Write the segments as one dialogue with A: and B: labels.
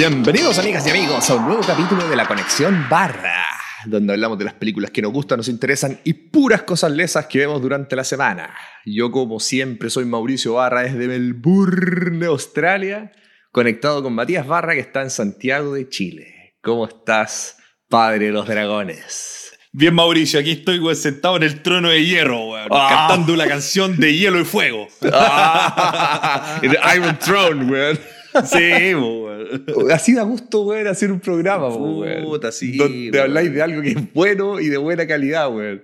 A: Bienvenidos amigas y amigos a un nuevo capítulo de La Conexión Barra, donde hablamos de las películas que nos gustan, nos interesan y puras cosas lesas que vemos durante la semana. Yo como siempre soy Mauricio Barra desde Melbourne, Australia, conectado con Matías Barra que está en Santiago de Chile. ¿Cómo estás, padre de los dragones?
B: Bien, Mauricio, aquí estoy güey, sentado en el trono de hierro, güey,
A: Ah.
B: cantando la canción de Hielo y Fuego.
A: El Iron Throne, weón.
B: Sí, güey.
A: Así da gusto, hacer un programa.
B: Puta, sí,
A: Donde habláis de algo que es bueno y de buena calidad, weón.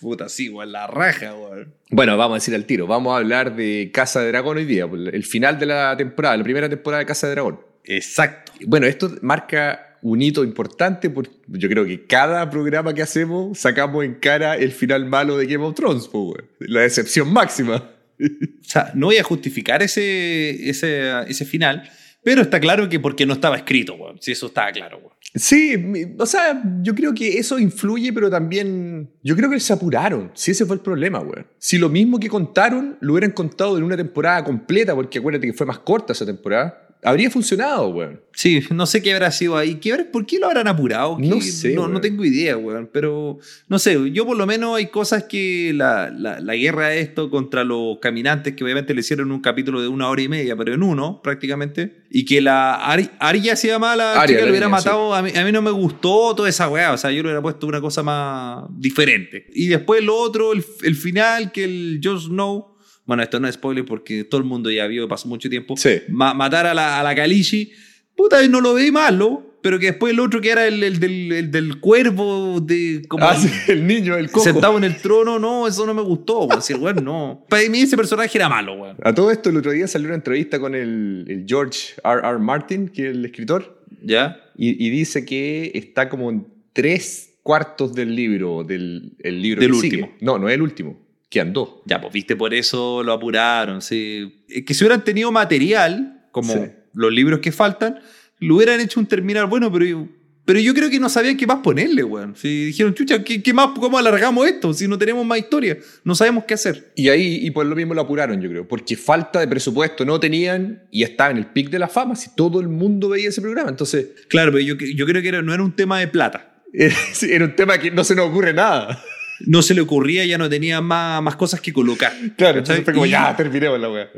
B: Puta, sí, güey, la raja, güey.
A: Bueno, vamos a decir al tiro. Vamos a hablar de Casa de Dragón hoy día, el final de la temporada, la primera temporada de Casa de Dragón.
B: Exacto.
A: Bueno, esto marca un hito importante porque yo creo que cada programa que hacemos sacamos en cara el final malo de Game of Thrones, weón. la decepción máxima.
B: O sea, no voy a justificar ese, ese, ese final, pero está claro que porque no estaba escrito, güey. Si eso estaba claro, güey.
A: Sí, o sea, yo creo que eso influye, pero también yo creo que se apuraron. Si ese fue el problema, weón. Si lo mismo que contaron lo hubieran contado en una temporada completa, porque acuérdate que fue más corta esa temporada, habría funcionado, weón.
B: Sí, no sé qué habrá sido ahí. ¿Qué habrá- ¿Por qué lo habrán apurado? ¿Qué-
A: No sé,
B: No, no tengo idea, weón. Pero no sé, yo por lo menos hay cosas que la, la, la guerra de esto contra los caminantes, que obviamente le hicieron un capítulo de una hora y media, pero en uno prácticamente. Y que la Ari- Arya se llama la
A: Arya,
B: chica lo hubiera
A: niña,
B: matado. A, mí, a mí no me gustó toda esa weá. O sea, yo le hubiera puesto una cosa más diferente. Y después lo otro, el, el final, que el Jon Snow. Bueno, esto no es spoiler porque todo el mundo ya vio, pasó mucho tiempo
A: Sí.
B: ma- matar a la, a la Kalishi, puta, no lo veí malo, pero que después el otro que era el, el del, el del cuervo, de, como
A: Ah, sí, el niño, el cojo.
B: sentado en el trono, no, eso no me gustó, weón. Si el weón no. Para mí ese personaje era malo, weón.
A: A todo esto, el otro día salió una entrevista con el, el George R. R. Martin, que es el escritor,
B: ¿Ya?
A: y, y dice que está como en tres cuartos del libro, del el libro
B: Del último.
A: sigue. No, no es el último, quedan dos.
B: Ya, pues viste, por eso lo apuraron. Sí. Es Que si hubieran tenido material, como
A: Sí.
B: los libros que faltan, lo hubieran hecho un terminal bueno, pero yo, pero yo creo que no sabían qué más ponerle, weón. Si dijeron, chucha, ¿qué, qué más, ¿cómo alargamos esto? Si no tenemos más historia, no sabemos qué hacer.
A: Y ahí, y por lo mismo lo apuraron, yo creo, porque falta de presupuesto no tenían y estaba en el pic de la fama, si todo el mundo veía ese programa. Entonces,
B: Claro, pero yo, yo creo que era- no era un tema de plata.
A: era, era un tema que no se nos ocurre nada.
B: No se le ocurría, ya no tenía más, más cosas que colocar.
A: Claro, entonces fue como,
B: Y-
A: ya, terminemos la weá.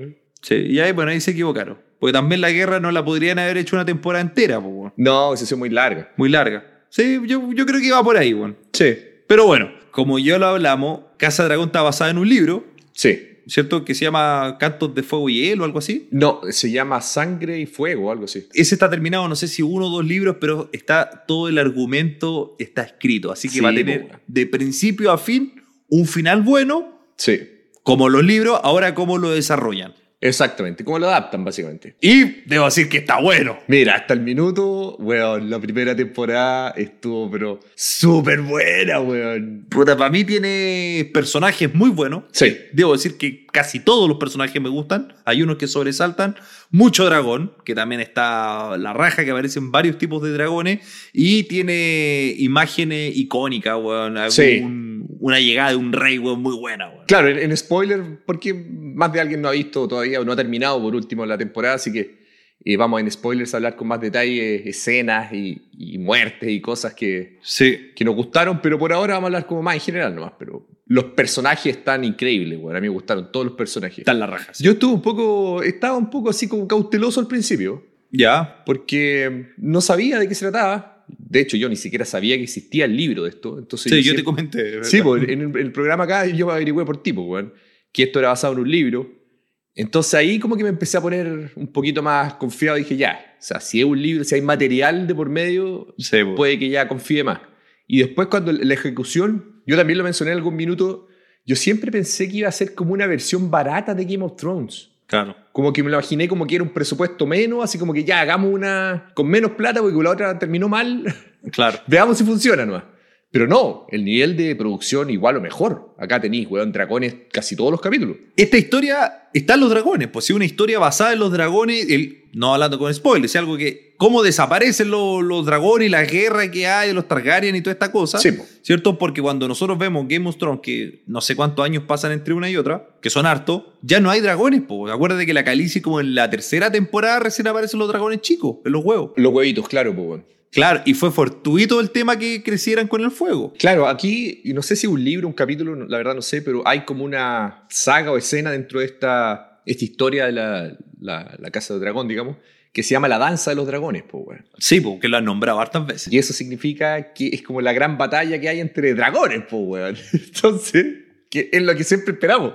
B: Sí, y ahí, bueno, ahí se equivocaron. Porque también la guerra no la podrían haber hecho una temporada entera, pues, weón.
A: No, se hizo muy larga.
B: muy larga. Sí, yo, yo creo que iba por ahí, weón.
A: Sí.
B: Pero bueno, como ya lo hablamos, Casa Dragón está basada en un libro,
A: Sí.
B: ¿Cierto? Que se llama Cantos de Fuego y Hielo o algo así.
A: No, se llama Sangre y Fuego, algo así.
B: Ese está terminado, no sé si uno o dos libros, pero está todo el argumento está escrito. Así que
A: Sí,
B: va a tener
A: weón.
B: de principio a fin un final bueno,
A: Sí.
B: como los libros, ahora cómo lo desarrollan.
A: Exactamente, como lo adaptan, básicamente.
B: Y debo decir que está bueno.
A: Mira, hasta el minuto, weón, la primera temporada estuvo, pero súper buena, weón.
B: Puta, para mí tiene personajes muy buenos.
A: Sí.
B: Debo decir que casi todos los personajes me gustan. Hay unos que sobresaltan. Mucho dragón, que también está la raja, que aparecen varios tipos de dragones. Y tiene imágenes icónicas, weón. Algún-
A: Sí.
B: Una llegada de un rey, weón, muy buena, weón.
A: Claro, en, en spoiler, porque más de alguien no ha visto todavía o no ha terminado por último la temporada, así que eh, vamos en spoilers a hablar con más detalle, escenas y, y muertes y cosas que,
B: Sí.
A: que nos gustaron, pero por ahora vamos a hablar como más en general nomás. Pero los personajes están increíbles, weón. A mí me gustaron todos los personajes.
B: Están las rajas.
A: Yo estuve un poco, estaba un poco así como cauteloso al principio,
B: Ya.
A: porque no sabía de qué se trataba. De hecho, yo ni siquiera sabía que existía el libro de esto. Entonces
B: Sí, yo
A: siempre-
B: te comenté.
A: Sí, pues, en el, el programa acá yo me averigüé por tipo, weón, que esto era basado en un libro. Entonces ahí como que me empecé a poner un poquito más confiado dije, ya, o sea, si es un libro, si hay material de por medio,
B: Sí, pues.
A: puede que ya confíe más. Y después cuando la ejecución, yo también lo mencioné en algún minuto, yo siempre pensé que iba a ser como una versión barata de Game of Thrones.
B: Claro.
A: Como que me lo imaginé como que era un presupuesto menos, así como que ya hagamos una con menos plata porque la otra terminó mal.
B: Claro.
A: Veamos si funciona nomás. Pero no, el nivel de producción igual o mejor. Acá tenéis, weón, dragones casi todos los capítulos.
B: Esta historia está en los dragones, pues es una historia basada en los dragones, el, no hablando con spoilers, es algo que, cómo desaparecen los, los dragones y la guerra que hay de los Targaryen y toda esta cosa,
A: Sí, po.
B: ¿cierto? Porque cuando nosotros vemos Game of Thrones, que no sé cuántos años pasan entre una y otra, que son hartos, ya no hay dragones, pues. Acuérdate que la Calici como en la tercera temporada recién aparecen los dragones chicos, en los huevos.
A: Los huevitos, claro, pues.
B: Claro, y fue fortuito el tema que crecieran con el fuego.
A: Claro, aquí, y no sé si un libro, un capítulo, la verdad no sé, pero hay como una saga o escena dentro de esta, esta historia de la, la- la Casa del Dragón, digamos, que se llama La Danza de los Dragones, pues, weón.
B: Sí, porque lo han nombrado hartas veces.
A: Y eso significa que es como la gran batalla que hay entre dragones, pues, weón. Entonces, que es lo que siempre esperamos.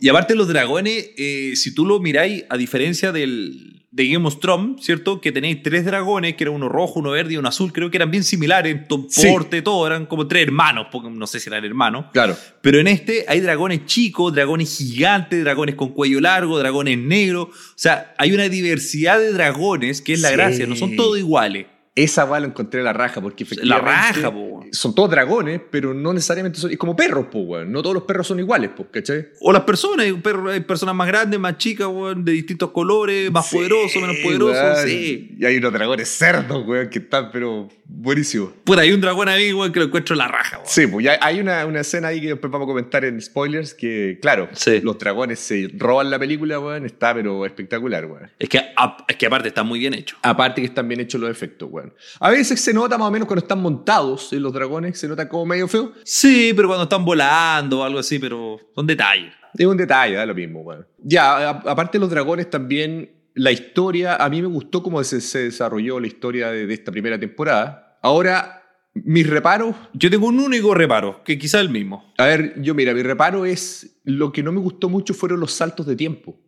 B: Y aparte los dragones, eh, si tú lo miráis, a diferencia del, de Game of Thrones, ¿cierto? Que tenéis tres dragones, que era uno rojo, uno verde y uno azul, creo que eran bien similares en
A: Sí.
B: porte, todo, eran como tres hermanos, porque no sé si eran hermanos.
A: Claro.
B: Pero en este hay dragones chicos, dragones gigantes, dragones con cuello largo, dragones negros. O sea, hay una diversidad de dragones que es la
A: Sí.
B: gracia, no son todos iguales.
A: Esa va lo encontré la raja, porque
B: La
A: efectivamente
B: raja, po.
A: Son todos dragones, pero no necesariamente son. Es como perros, pues, weón. No todos los perros son iguales, pues, ¿cachai?
B: O las personas, hay, perro- hay personas más grandes, más chicas, weón, de distintos colores, más
A: Sí,
B: poderosos, menos poderosos, sí.
A: Y hay unos dragones cerdos, weón, que están, pero buenísimos.
B: Puta, hay un dragón ahí, weón, que lo encuentro la raja, weón.
A: Sí, pues ya hay una, una escena ahí que después vamos a comentar en spoilers que, claro,
B: Sí.
A: los dragones se roban la película, weón, está pero espectacular, weón.
B: Es que, a- es que aparte está muy bien hecho.
A: Aparte que están bien hechos los efectos, weón. A veces se nota más o menos cuando están montados en los dragones, se nota como medio feo.
B: Sí, pero cuando están volando o algo así, pero son detalles.
A: Es un detalle, da lo mismo, weón. Ya, a- aparte de los dragones también, la historia, a mí me gustó cómo se, se desarrolló la historia de, de esta primera temporada. Ahora, mis reparos,
B: Yo tengo un único reparo, que quizá el mismo.
A: a ver, yo mira, mi reparo es, lo que no me gustó mucho fueron los saltos de tiempo.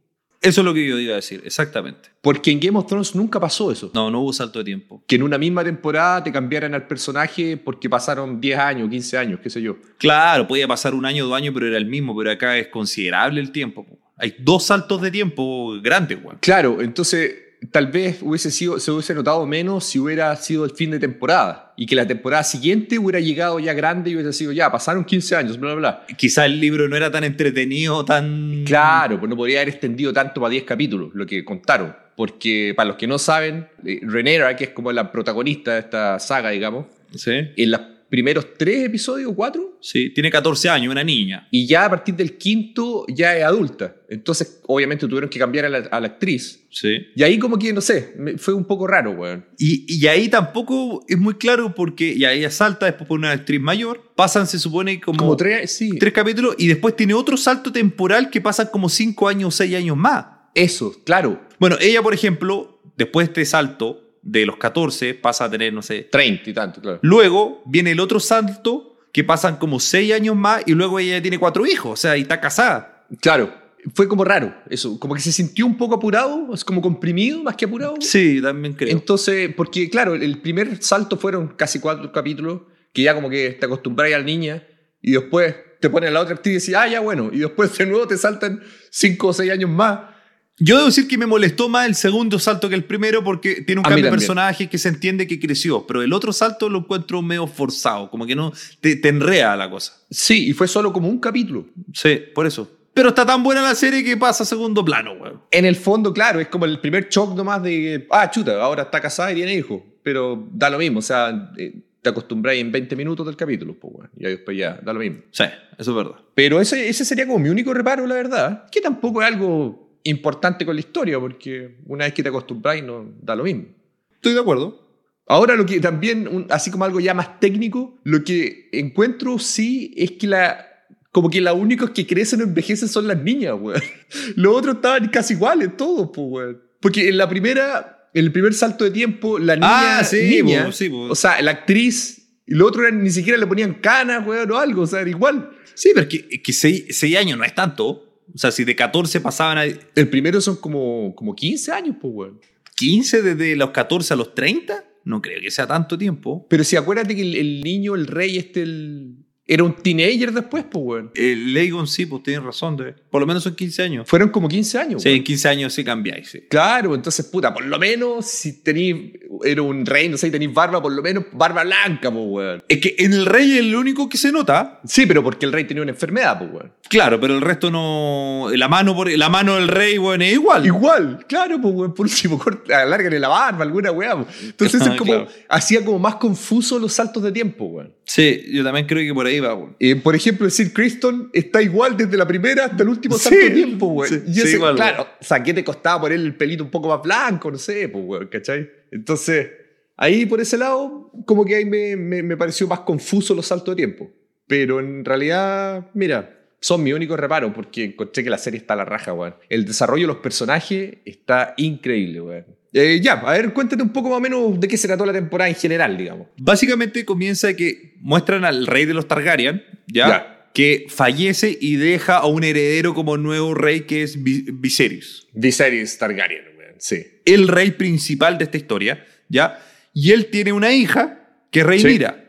B: Eso es lo que yo iba a decir, exactamente.
A: Porque en Game of Thrones nunca pasó eso.
B: No, no hubo salto de tiempo.
A: Que en una misma temporada te cambiaran al personaje porque pasaron 10 años, 15 años, qué sé yo.
B: Claro, podía pasar un año o dos años, pero era el mismo, pero acá es considerable el tiempo. po. Hay dos saltos de tiempo grandes, weón.
A: Claro, entonces tal vez hubiese sido, se hubiese notado menos si hubiera sido el fin de temporada y que la temporada siguiente hubiera llegado ya grande y hubiese sido ya, pasaron 15 años, bla, bla, bla.
B: Quizá el libro no era tan entretenido, tan...
A: Claro, pues no podría haber extendido tanto para 10 capítulos, lo que contaron. Porque para los que no saben, eh, Rhaenyra, que es como la protagonista de esta saga, digamos,
B: Sí.
A: en los primeros tres episodios, cuatro,
B: Sí, tiene 14 años, una niña.
A: y ya a partir del quinto ya es adulta. Entonces, obviamente tuvieron que cambiar a la, a la actriz.
B: Sí.
A: Y ahí como que, no sé, fue un poco raro, weón.
B: Y, y ahí tampoco es muy claro porque ya ella salta después por una actriz mayor. Pasan, se supone, como,
A: Como tres, sí.
B: tres capítulos y después tiene otro salto temporal que pasan como cinco años o seis años más.
A: Eso, claro.
B: Bueno, ella, por ejemplo, después de este salto de los 14 pasa a tener, no sé.
A: 30 y tanto, claro.
B: Luego viene el otro salto que pasan como seis años más y luego ella tiene cuatro hijos, o sea, y está casada.
A: Claro, fue como raro eso, como que se sintió un poco apurado, es como comprimido más que apurado.
B: Sí, también creo.
A: Entonces, porque claro, el primer salto fueron casi cuatro capítulos, que ya como que te acostumbras a la niña y después te ponen a la otra actriz y dices, ah, ya bueno, y después de nuevo te saltan cinco o seis años más.
B: Yo debo decir que me molestó más el segundo salto que el primero porque tiene un
A: A
B: cambio de personaje que se entiende que creció, pero el otro salto lo encuentro medio forzado, como que no te, te enrea la cosa.
A: Sí, y fue solo como un capítulo.
B: Sí, por eso. Pero está tan buena la serie que pasa a segundo plano, weón.
A: En el fondo, claro, es como el primer shock nomás de, ah, chuta, ahora está casada y tiene hijos, pero da lo mismo, o sea, eh, te acostumbras en 20 minutos del capítulo, pues bueno, y ahí después ya, da lo mismo.
B: Sí, eso es verdad.
A: Pero ese, ese sería como mi único reparo, la verdad. Que tampoco es algo importante con la historia, porque una vez que te acostumbras, no da lo mismo.
B: Estoy de acuerdo.
A: Ahora lo que también, un- así como algo ya más técnico, lo que encuentro sí es que la... Como que los únicos que crecen o envejecen son las niñas, weón. Los otros estaban casi iguales todos, pues, weón. Porque en la primera, en el primer salto de tiempo, la niña,
B: Ah, sí,
A: niña,
B: po, sí, po.
A: o sea, la actriz y lo otro era, ni siquiera le ponían canas, weón, o algo, o sea, era igual.
B: Sí, pero es que, que seis, seis años no es tanto. O sea, si de 14 pasaban a
A: El primero son como, como 15 años, pues, weón.
B: 15 desde los 14 a los 30, no creo que sea tanto tiempo.
A: Pero si acuérdate que el, el niño, el rey, este, el, era un teenager después, pues, weón.
B: El Legon sí, pues tienes razón. de- por lo menos son 15 años.
A: Fueron como 15 años,
B: Sí,
A: weón.
B: en 15 años sí cambiáis, sí.
A: Claro, entonces, puta, por lo menos si tenéis era un rey, no sé, tenéis barba, por lo menos barba blanca, pues, weón.
B: Es que en el rey es el único que se nota.
A: Sí, pero porque el rey tenía una enfermedad, pues, weón.
B: Claro, pero el resto no. La mano, por, la mano del rey, weón, es igual.
A: Igual, claro, pues, weón, por último, corta, alárgale la barba, alguna pues. Entonces es como,
B: Claro.
A: hacía como más confuso los saltos de tiempo, weón.
B: Sí, yo también creo que por ahí va, weón.
A: Eh, por ejemplo, Sir Criston está igual desde la primera hasta el último
B: Sí,
A: salto de tiempo, weón.
B: sí,
A: y
B: sí,
A: ese,
B: igual,
A: claro, o sea, ¿qué te costaba poner el pelito un poco más blanco? No sé, pues, weón, ¿cachai? Entonces, ahí por ese lado, como que ahí me, me, me pareció más confuso los saltos de tiempo. Pero en realidad, mira, son mi único reparo porque encontré que la serie está a la raja, weón. El desarrollo de los personajes está increíble, weón. Eh, ya, a ver, cuéntate un poco más o menos de qué se trató la temporada en general, digamos.
B: Básicamente comienza que muestran al rey de los Targaryen, ¿ya?
A: Ya.
B: Que fallece y deja a un heredero como nuevo rey que es Vi- Viserys.
A: Viserys Targaryen, sí.
B: El rey principal de esta historia, ¿ya? Y él tiene una hija que es Rhaenyra.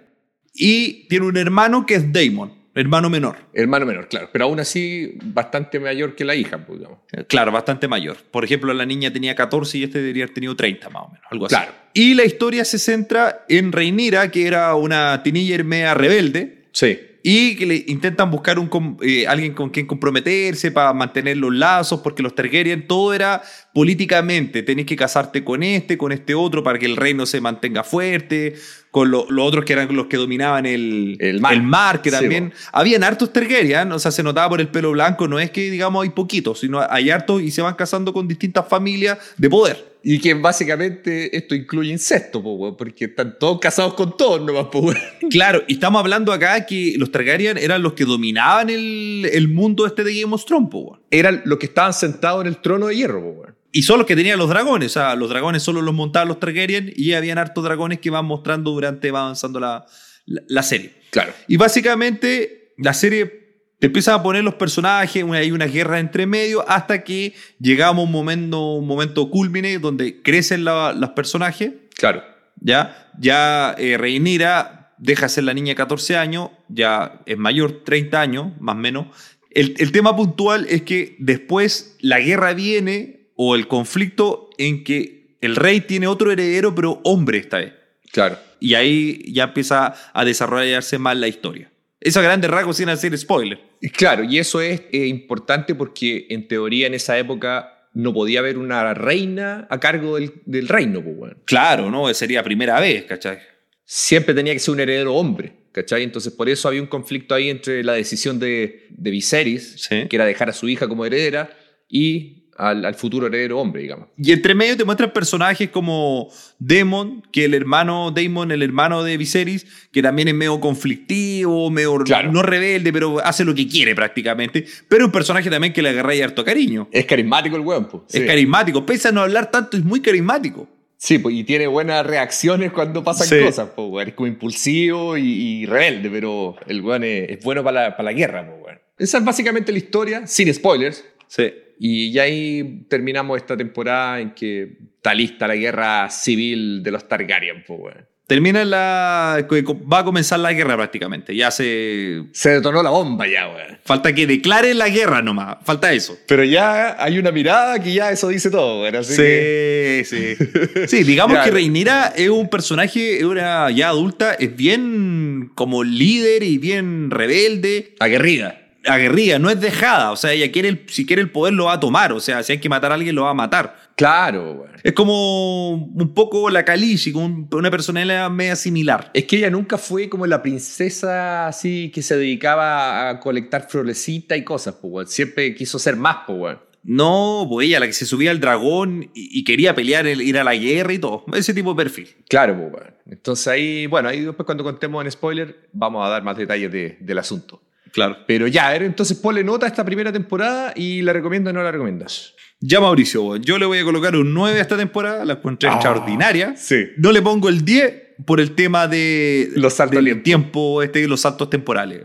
B: Y tiene un hermano que es Daemon, hermano menor.
A: Hermano menor, claro. Pero aún así, bastante mayor que la hija, pues, digamos.
B: Eh, Claro, bastante mayor. Por ejemplo, la niña tenía 14 y este debería haber tenido 30 más o menos, algo así.
A: Claro.
B: Y la historia se centra en Rhaenyra, que era una teenager media rebelde,
A: Sí.
B: Y que le intentan buscar un, eh, alguien con quien comprometerse para mantener los lazos, porque los Targaryen todo era políticamente, tenés que casarte con este, con este otro, para que el reino se mantenga fuerte, con lo- los otros que eran los que dominaban el,
A: El mar.
B: que
A: Sí,
B: también...
A: bo.
B: Habían hartos Targaryen, o sea, se notaba por el pelo blanco, no es que digamos hay poquitos, sino hay hartos y se van casando con distintas familias de poder.
A: Y que básicamente esto incluye incesto, weón, porque están todos casados con todos nomás, pues, weón.
B: Claro, y estamos hablando acá que los Targaryen eran los que dominaban el, el mundo este de Game of Thrones, po, weón.
A: Eran los que estaban sentados en el trono de hierro, pues, weón.
B: Y son los que tenían los dragones, o sea, los dragones solo los montaban los Targaryen y habían hartos dragones que van mostrando durante, va avanzando la, la, la serie.
A: Claro.
B: Y básicamente la serie te empiezan a poner los personajes, hay una guerra entre medio, hasta que llegamos a un momento, un momento culmine donde crecen la- los personajes,
A: Claro.
B: ¿ya? Ya eh, Rhaenyra deja de ser la niña de 14 años, ya es mayor, 30 años, más o menos. El, el tema puntual es que después la guerra viene, o el conflicto en que el rey tiene otro heredero, pero hombre esta vez.
A: Claro.
B: Y ahí ya empieza a desarrollarse más la historia. Eso a grandes rasgos sin hacer spoiler.
A: Claro, y eso es eh, importante porque en teoría en esa época no podía haber una reina a cargo del, del reino, pues, weón.
B: Claro, ¿no? Sería primera vez, ¿cachai?
A: Siempre tenía que ser un heredero hombre, ¿cachai? Entonces por eso había un conflicto ahí entre la decisión de, de Viserys,
B: Sí.
A: que era dejar a su hija como heredera, y al, al futuro heredero hombre, digamos.
B: Y entre medio te muestran personajes como Daemon, que el hermano Daemon, el hermano de Viserys, que también es medio conflictivo, medio
A: Claro.
B: no rebelde, pero hace lo que quiere prácticamente. Pero un personaje también que le agarra harto cariño.
A: Es carismático el weón, pues.
B: Es
A: sí.
B: carismático, pese a no hablar tanto, es muy carismático.
A: Sí, pues, y tiene buenas reacciones cuando pasan
B: Sí.
A: cosas, pues, weón. Es como impulsivo y, y rebelde, pero el weón es, es bueno para la, para la guerra, pues, weón. Esa es básicamente la historia, sin spoilers.
B: Sí.
A: Y ya ahí terminamos esta temporada en que está lista la guerra civil de los Targaryen, pues, weón.
B: Termina la. Va a comenzar la guerra prácticamente. Ya se.
A: Se detonó la bomba ya, weón.
B: Falta que declare la guerra nomás. Falta eso.
A: Pero ya hay una mirada que ya eso dice todo, weón. Así que-
B: Sí, sí. Sí, digamos
A: Ya.
B: que Reinira es un personaje, es una ya adulta, es bien como líder y bien rebelde,
A: Aguerrida.
B: Aguerrida, no es dejada. O sea, ella quiere, el- si quiere el poder lo va a tomar. O sea, si hay que matar a alguien lo va a matar.
A: Claro.
B: Es como un poco la Kalishi, con un- una personalidad media similar.
A: Es que ella nunca fue como la princesa así que se dedicaba a colectar florecitas y cosas, pues. Siempre quiso ser más, pues.
B: No, pues ella, la que se subía al dragón y, y quería pelear, el- ir a la guerra y todo. Ese tipo de perfil.
A: Claro, pues. Entonces ahí, bueno, ahí después cuando contemos en spoiler, vamos a dar más detalles de- del asunto.
B: Claro.
A: Pero ya, entonces ponle nota a esta primera temporada y la recomiendas o no la recomiendas.
B: Ya, Mauricio, yo le voy a colocar un 9 a esta temporada, la encontré
A: Ah,
B: extraordinaria.
A: sí.
B: No le pongo el 10 por el tema de
A: Los saltos
B: del
A: al
B: tiempo, este, los saltos temporales.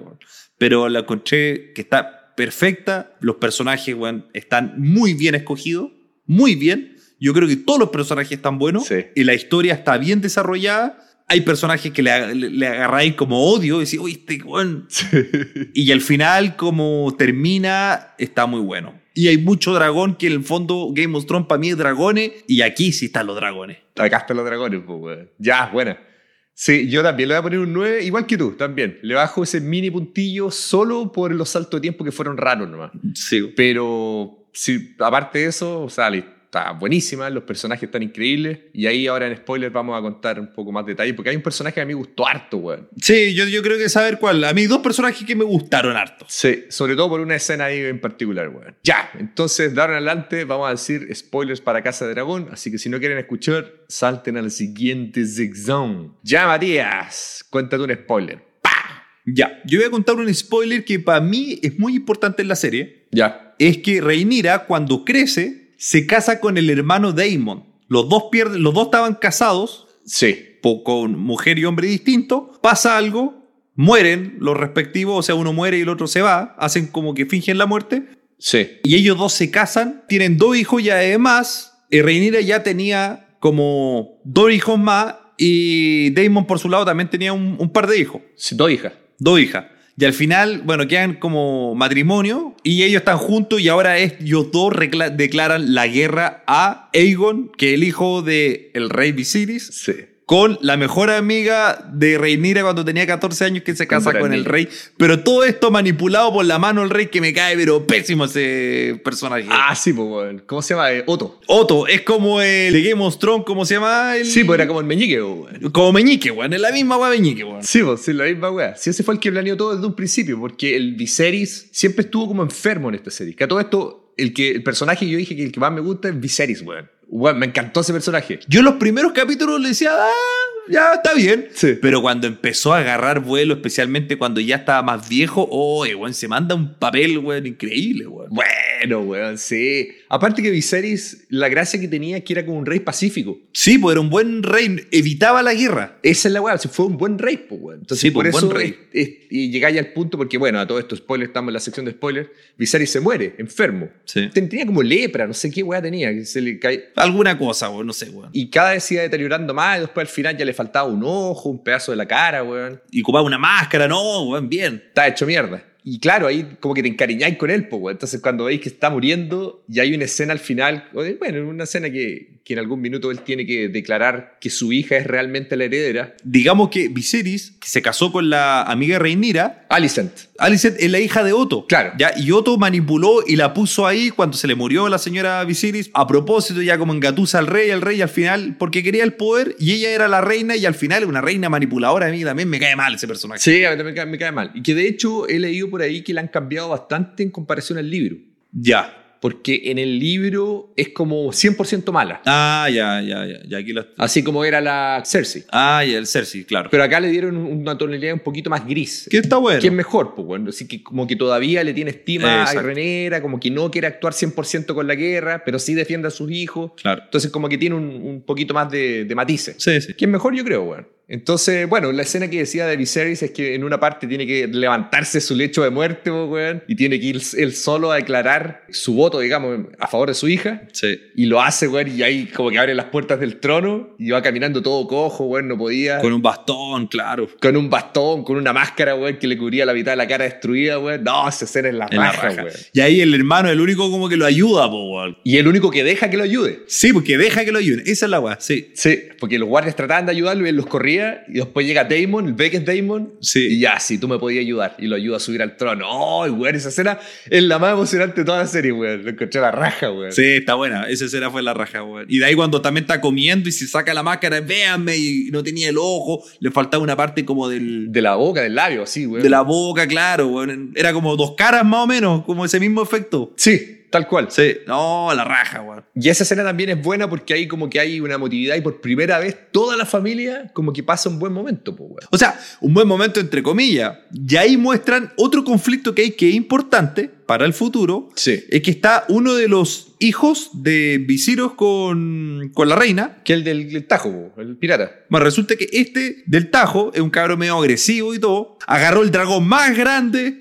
B: Pero la encontré que está perfecta. Los personajes weón, están muy bien escogidos, muy bien. Yo creo que todos los personajes están buenos
A: Sí.
B: y la historia está bien desarrollada. Hay personajes que le, le, le agarráis como odio y decís, uy, este. Y al final, como termina, está muy bueno. Y hay mucho dragón que en el fondo Game of Thrones para mí es dragones y aquí sí están los dragones.
A: Acá están los dragones, pues. Ya, buena. Sí, yo también le voy a poner un 9, igual que tú, también. Le bajo ese mini puntillo solo por los saltos de tiempo que fueron raros nomás.
B: Sí.
A: Pero, sí, aparte de eso, o sea, está buenísima, los personajes están increíbles. Y ahí ahora en spoilers vamos a contar un poco más detalles, porque hay un personaje que a mí me gustó harto, weón.
B: Sí, yo, yo creo que saber cuál. A mí dos personajes que me gustaron harto.
A: Sí, sobre todo por una escena ahí en particular, weón. Ya, entonces de ahora en adelante vamos a decir spoilers para Casa de Dragón, así que si no quieren escuchar, salten al siguiente zigzag. Ya, Matías, cuéntate un spoiler.
B: Ya, yo voy a contar un spoiler que para mí es muy importante en la serie.
A: Ya.
B: Es que Rhaenyra, cuando crece, se casa con el hermano Daemon. Los dos, pierden, los dos estaban casados,
A: Sí.
B: con mujer y hombre distintos. Pasa algo, mueren los respectivos, o sea, uno muere y el otro se va. Hacen como que fingen la muerte.
A: Sí.
B: Y ellos dos se casan, tienen dos hijos y además Rhaenyra ya tenía como dos hijos más y Daemon por su lado también tenía un, un par de hijos,
A: Sí, Dos hijas.
B: dos hijas. Y al final, bueno, quedan como matrimonio y ellos están juntos y ahora ellos dos declaran la guerra a Aegon, que es el hijo del el rey Viserys,
A: Sí.
B: Con la mejor amiga de Rhaenyra cuando tenía 14 años que se casa con el rey. Pero todo esto manipulado por la mano del rey que me cae, pero pésimo ese personaje.
A: Ah, sí, pues. ¿Cómo se llama? Eh, Otto.
B: Otto, es como el de Game of Thrones, ¿cómo se llama? El...
A: Sí, pues era como el meñique, weón.
B: Como Meñique, weón. Es la misma weá Meñique, weón.
A: Sí, pues, sí, la misma weá. Sí, ese fue el que planeó todo desde un principio, porque el Viserys siempre estuvo como enfermo en esta serie. Que a todo esto, el, que, el personaje que yo dije que el que más me gusta es Viserys, weón. Weón, me encantó ese personaje.
B: Yo en los primeros capítulos le decía, ah, ya está bien.
A: Sí.
B: Pero cuando empezó a agarrar vuelo, especialmente cuando ya estaba más viejo, oh, weón, se manda un papel, weón, increíble, weón.
A: Bueno, weón, sí. Aparte que Viserys, la gracia que tenía es que era como un rey pacífico.
B: Sí, pues era un buen rey, evitaba la guerra.
A: Esa es la o sea, fue un buen rey, pues, weón. Entonces,
B: Sí,
A: por
B: pues,
A: eso
B: buen rey.
A: es- es- y llegáis al punto, porque bueno, a todo esto, spoiler, estamos en la sección de spoilers, Viserys se muere, enfermo.
B: Sí.
A: Ten- Tenía como lepra, no sé qué weá tenía, que se le cae...
B: Alguna cosa, weón, no sé, weón.
A: Y cada vez se iba deteriorando más, y después al final ya le faltaba un ojo, un pedazo de la cara, weón.
B: Y ocupaba una máscara, no, weón, bien.
A: Está hecho mierda. Y claro, ahí como que te encariñáis con él, pues. Entonces cuando veis que está muriendo y hay una escena al final, bueno, una escena que, que en algún minuto él tiene que declarar que su hija es realmente la heredera.
B: Digamos que Viserys, que se casó con la amiga Rhaenyra,
A: Alicent.
B: Alicent es la hija de Otto.
A: Claro.
B: Ya, y Otto manipuló y la puso ahí cuando se le murió la señora Viserys. A propósito, ya como engatusa al rey, al rey al final, porque quería el poder y ella era la reina y al final una reina manipuladora. A mí también me cae mal ese personaje.
A: Sí, a mí también me cae, me cae mal. Y que de hecho he leído por ahí que la han cambiado bastante en comparación al libro.
B: Ya.
A: Porque en el libro es como 100% mala.
B: Ah, ya, ya, ya. ya aquí la...
A: Así como era la Cersei.
B: Ah, y el Cersei, claro.
A: Pero acá le dieron una tonalidad un poquito más gris.
B: que está bueno.
A: Que es mejor, pues bueno. Así que como que todavía le tiene estima a
B: Exacto.
A: Renera, como que no quiere actuar 100% con la guerra, pero sí defiende a sus hijos.
B: Claro.
A: Entonces como que tiene un, un poquito más de, de matices.
B: Sí, sí.
A: Que es mejor, yo creo, weón. Entonces, bueno, la escena que decía de Viserys es que en una parte tiene que levantarse su lecho de muerte, weón, y tiene que ir él solo a declarar su voto, digamos, a favor de su hija.
B: Sí.
A: Y lo hace, weón, y ahí como que abre las puertas del trono y va caminando todo cojo, weón, no podía.
B: Con un bastón, claro.
A: Con un bastón, con una máscara, weón, que le cubría la mitad de la cara destruida, weón. No, esa escena es la
B: En la
A: raja,
B: raja.
A: weón.
B: Y ahí el hermano, el único como que lo ayuda, po, weón.
A: Y el único que deja que lo ayude.
B: Sí, porque deja que lo ayuden. Esa es la weá, sí.
A: Sí, porque los guardias trataban de ayudarlo y él los corría y después llega Damon, el Beck es Damon,
B: Sí.
A: y ya, sí, tú me podías ayudar y lo ayuda a subir al trono. ¡Oh, weón! Esa escena es la más emocionante de toda la serie, weón. Lo encontré la raja, weón.
B: Sí, está buena. Esa escena fue la raja, weón. Y de ahí cuando también está comiendo y se saca la máscara, véanme, y no tenía el ojo, le faltaba una parte como del,
A: De la boca, del labio, sí, weón.
B: de la boca, claro, weón. Era como dos caras más o menos, como ese mismo efecto.
A: Sí, tal cual.
B: Sí, no, la raja, weón.
A: Y esa escena también es buena porque ahí como que hay una emotividad y por primera vez toda la familia como que pasa un buen momento, pues, weón.
B: O sea, un buen momento entre comillas. Y ahí muestran otro conflicto que hay que es importante, para el futuro,
A: Sí.
B: es que está uno de los hijos de Visiros con, con la reina.
A: Que el del, del Tajo, el pirata.
B: Bueno, resulta que este del Tajo es un cabro medio agresivo y todo. Agarró el dragón más grande.